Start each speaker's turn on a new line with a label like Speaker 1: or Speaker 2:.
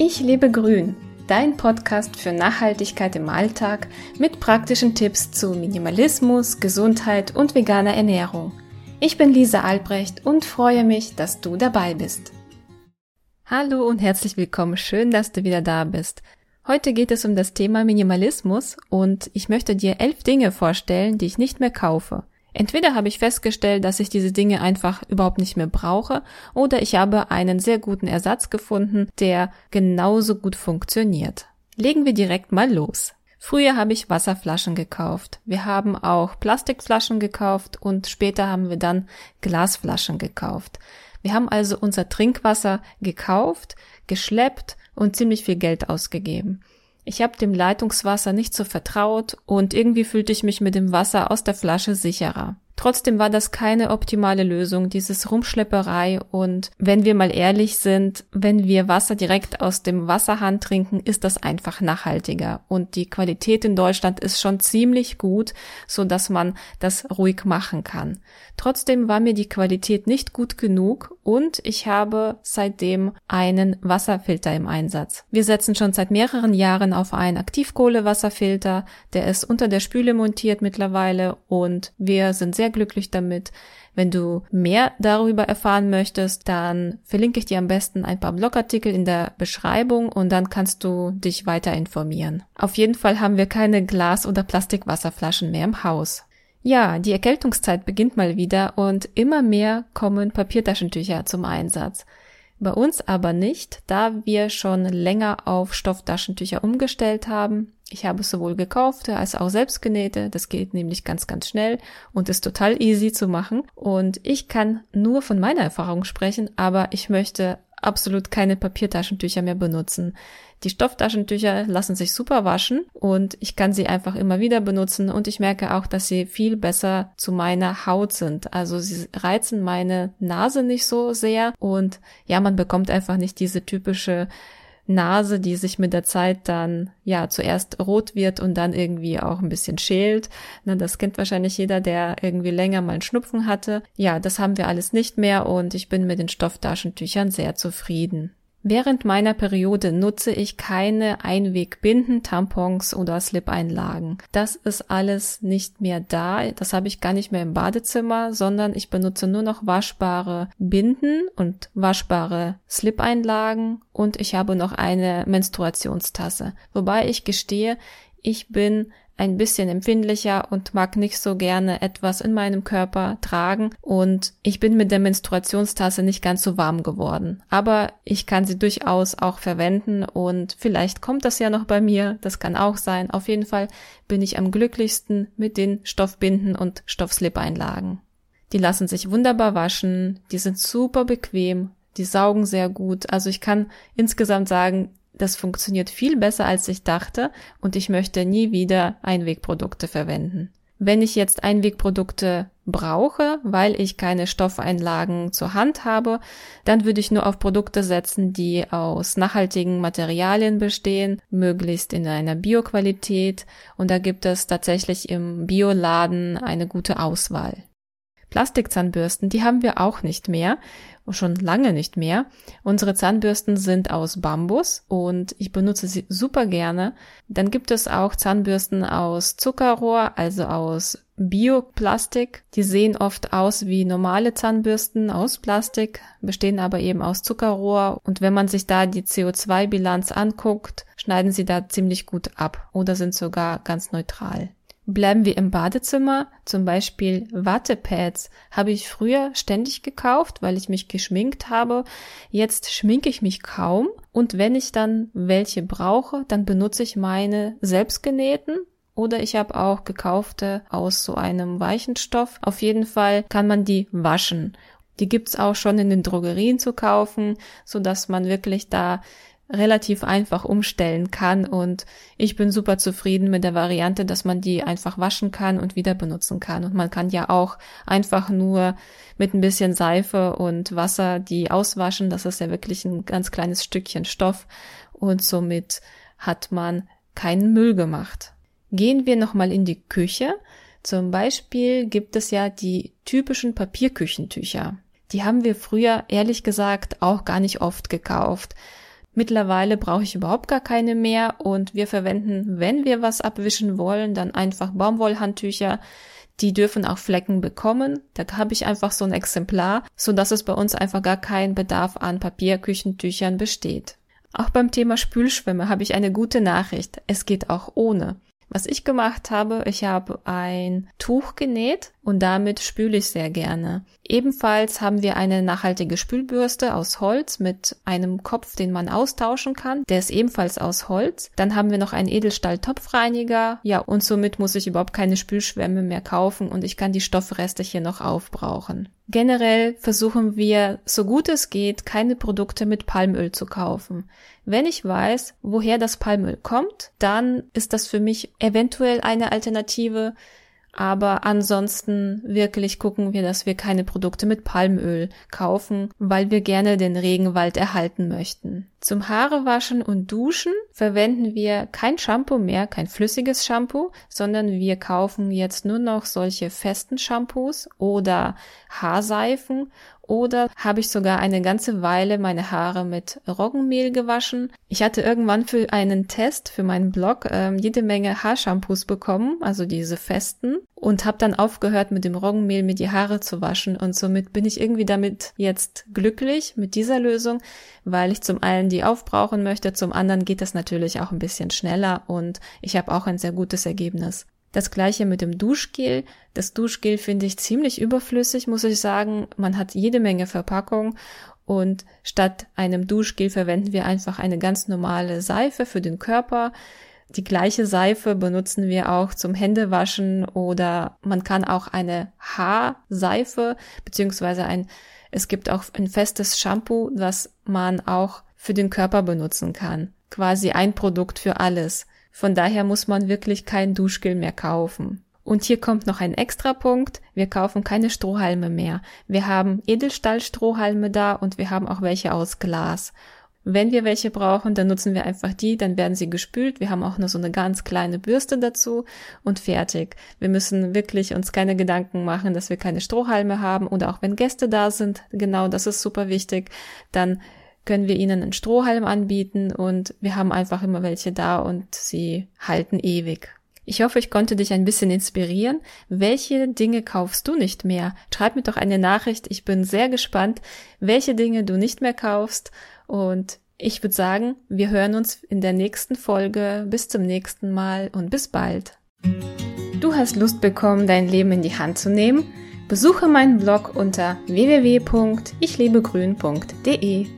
Speaker 1: Ich lebe grün, dein Podcast für Nachhaltigkeit im Alltag mit praktischen Tipps zu Minimalismus, Gesundheit und veganer Ernährung. Ich bin Lisa Albrecht und freue mich, dass du dabei bist. Hallo und herzlich willkommen, schön, dass du wieder da bist. Heute geht es um das Thema Minimalismus und ich möchte dir elf Dinge vorstellen, die ich nicht mehr kaufe. Entweder habe ich festgestellt, dass ich diese Dinge einfach überhaupt nicht mehr brauche, oder ich habe einen sehr guten Ersatz gefunden, der genauso gut funktioniert. Legen wir direkt mal los. Früher habe ich Wasserflaschen gekauft. Wir haben auch Plastikflaschen gekauft und später haben wir dann Glasflaschen gekauft. Wir haben also unser Trinkwasser gekauft, geschleppt und ziemlich viel Geld ausgegeben. Ich habe dem Leitungswasser nicht so vertraut und irgendwie fühlte ich mich mit dem Wasser aus der Flasche sicherer. Trotzdem war das keine optimale Lösung, dieses Rumschlepperei. Und wenn wir mal ehrlich sind, wenn wir Wasser direkt aus dem Wasserhahn trinken, ist das einfach nachhaltiger. Und die Qualität in Deutschland ist schon ziemlich gut, so dass man das ruhig machen kann. Trotzdem war mir die Qualität nicht gut genug und ich habe seitdem einen Wasserfilter im Einsatz. Wir setzen schon seit mehreren Jahren auf einen Aktivkohlewasserfilter. Der ist unter der Spüle montiert mittlerweile und wir sind sehr glücklich damit. Wenn du mehr darüber erfahren möchtest, dann verlinke ich dir am besten ein paar Blogartikel in der Beschreibung und dann kannst du dich weiter informieren. Auf jeden Fall haben wir keine Glas- oder Plastikwasserflaschen mehr im Haus. Ja, die Erkältungszeit beginnt mal wieder und immer mehr kommen Papiertaschentücher zum Einsatz. Bei uns aber nicht, da wir schon länger auf Stofftaschentücher umgestellt haben. Ich habe sowohl gekaufte als auch selbstgenähte. Das geht nämlich ganz, ganz schnell und ist total easy zu machen. Und ich kann nur von meiner Erfahrung sprechen, aber ich möchte absolut keine Papiertaschentücher mehr benutzen. Die Stofftaschentücher lassen sich super waschen und ich kann sie einfach immer wieder benutzen und ich merke auch, dass sie viel besser zu meiner Haut sind. Also sie reizen meine Nase nicht so sehr und ja, man bekommt einfach nicht diese typische Nase, die sich mit der Zeit dann ja zuerst rot wird und dann irgendwie auch ein bisschen schält. Na, das kennt wahrscheinlich jeder, der irgendwie länger mal einen Schnupfen hatte. Ja, das haben wir alles nicht mehr und ich bin mit den Stofftaschentüchern sehr zufrieden. Während meiner Periode nutze ich keine Einwegbinden, Tampons oder Slip-Einlagen. Das ist alles nicht mehr da. Das habe ich gar nicht mehr im Badezimmer, sondern ich benutze nur noch waschbare Binden und waschbare Slip-Einlagen und ich habe noch eine Menstruationstasse. Wobei ich gestehe, ich bin ein bisschen empfindlicher und mag nicht so gerne etwas in meinem Körper tragen und ich bin mit der Menstruationstasse nicht ganz so warm geworden. Aber ich kann sie durchaus auch verwenden und vielleicht kommt das ja noch bei mir, das kann auch sein. Auf jeden Fall bin ich am glücklichsten mit den Stoffbinden und Stoffslip-Einlagen. Die lassen sich wunderbar waschen, die sind super bequem, die saugen sehr gut. Also ich kann insgesamt sagen, das funktioniert viel besser, als ich dachte und ich möchte nie wieder Einwegprodukte verwenden. Wenn ich jetzt Einwegprodukte brauche, weil ich keine Stoffeinlagen zur Hand habe, dann würde ich nur auf Produkte setzen, die aus nachhaltigen Materialien bestehen, möglichst in einer Bioqualität und da gibt es tatsächlich im Bioladen eine gute Auswahl. Plastikzahnbürsten, die haben wir auch nicht mehr, schon lange nicht mehr. Unsere Zahnbürsten sind aus Bambus und ich benutze sie super gerne. Dann gibt es auch Zahnbürsten aus Zuckerrohr, also aus Bioplastik. Die sehen oft aus wie normale Zahnbürsten aus Plastik, bestehen aber eben aus Zuckerrohr. Und wenn man sich da die CO2-Bilanz anguckt, schneiden sie da ziemlich gut ab oder sind sogar ganz neutral. Bleiben wir im Badezimmer, zum Beispiel Wattepads habe ich früher ständig gekauft, weil ich mich geschminkt habe. Jetzt schminke ich mich kaum und wenn ich dann welche brauche, dann benutze ich meine selbstgenähten oder ich habe auch gekaufte aus so einem weichen Stoff. Auf jeden Fall kann man die waschen. Die gibt's auch schon in den Drogerien zu kaufen, so dass man wirklich da relativ einfach umstellen kann und ich bin super zufrieden mit der Variante, dass man die einfach waschen kann und wieder benutzen kann und man kann ja auch einfach nur mit ein bisschen Seife und Wasser die auswaschen, das ist ja wirklich ein ganz kleines Stückchen Stoff und somit hat man keinen Müll gemacht. Gehen wir nochmal in die Küche. Zum Beispiel gibt es ja die typischen Papierküchentücher. Die haben wir früher ehrlich gesagt auch gar nicht oft gekauft. Mittlerweile brauche ich überhaupt gar keine mehr und wir verwenden, wenn wir was abwischen wollen, dann einfach Baumwollhandtücher. Die dürfen auch Flecken bekommen. Da habe ich einfach so ein Exemplar, so dass es bei uns einfach gar kein Bedarf an Papierküchentüchern besteht. Auch beim Thema Spülschwämme habe ich eine gute Nachricht. Es geht auch ohne. Was ich gemacht habe, ich habe ein Tuch genäht und damit spüle ich sehr gerne. Ebenfalls haben wir eine nachhaltige Spülbürste aus Holz mit einem Kopf, den man austauschen kann. Der ist ebenfalls aus Holz. Dann haben wir noch einen Edelstahl-Topfreiniger. Ja, und somit muss ich überhaupt keine Spülschwämme mehr kaufen und ich kann die Stoffreste hier noch aufbrauchen. Generell versuchen wir, so gut es geht, keine Produkte mit Palmöl zu kaufen. Wenn ich weiß, woher das Palmöl kommt, dann ist das für mich eventuell eine Alternative. Aber ansonsten wirklich gucken wir, dass wir keine Produkte mit Palmöl kaufen, weil wir gerne den Regenwald erhalten möchten. Zum Haarewaschen und Duschen verwenden wir kein Shampoo mehr, kein flüssiges Shampoo, sondern wir kaufen jetzt nur noch solche festen Shampoos oder Haarseifen oder habe ich sogar eine ganze Weile meine Haare mit Roggenmehl gewaschen. Ich hatte irgendwann für einen Test für meinen Blog äh, jede Menge Haarshampoos bekommen, also diese festen, und habe dann aufgehört mit dem Roggenmehl mir die Haare zu waschen und somit bin ich irgendwie damit jetzt glücklich mit dieser Lösung, weil ich zum einen die aufbrauchen möchte, zum anderen geht das natürlich auch ein bisschen schneller und ich habe auch ein sehr gutes Ergebnis. Das gleiche mit dem Duschgel. Das Duschgel finde ich ziemlich überflüssig, muss ich sagen. Man hat jede Menge Verpackung und statt einem Duschgel verwenden wir einfach eine ganz normale Seife für den Körper. Die gleiche Seife benutzen wir auch zum Händewaschen oder man kann auch eine Haarseife beziehungsweise ein, es gibt auch ein festes Shampoo, das man auch für den Körper benutzen kann. Quasi ein Produkt für alles. Von daher muss man wirklich kein Duschgel mehr kaufen. Und hier kommt noch ein extra Punkt. Wir kaufen keine Strohhalme mehr. Wir haben Edelstahlstrohhalme da und wir haben auch welche aus Glas. Wenn wir welche brauchen, dann nutzen wir einfach die, dann werden sie gespült. Wir haben auch nur so eine ganz kleine Bürste dazu und fertig. Wir müssen wirklich uns keine Gedanken machen, dass wir keine Strohhalme haben oder auch wenn Gäste da sind, genau das ist super wichtig, dann können wir ihnen einen Strohhalm anbieten und wir haben einfach immer welche da und sie halten ewig. Ich hoffe, ich konnte dich ein bisschen inspirieren. Welche Dinge kaufst du nicht mehr? Schreib mir doch eine Nachricht. Ich bin sehr gespannt, welche Dinge du nicht mehr kaufst. Und ich würde sagen, wir hören uns in der nächsten Folge. Bis zum nächsten Mal und bis bald. Du hast Lust bekommen, dein Leben in die Hand zu nehmen? Besuche meinen Blog unter www.ichlebegrün.de.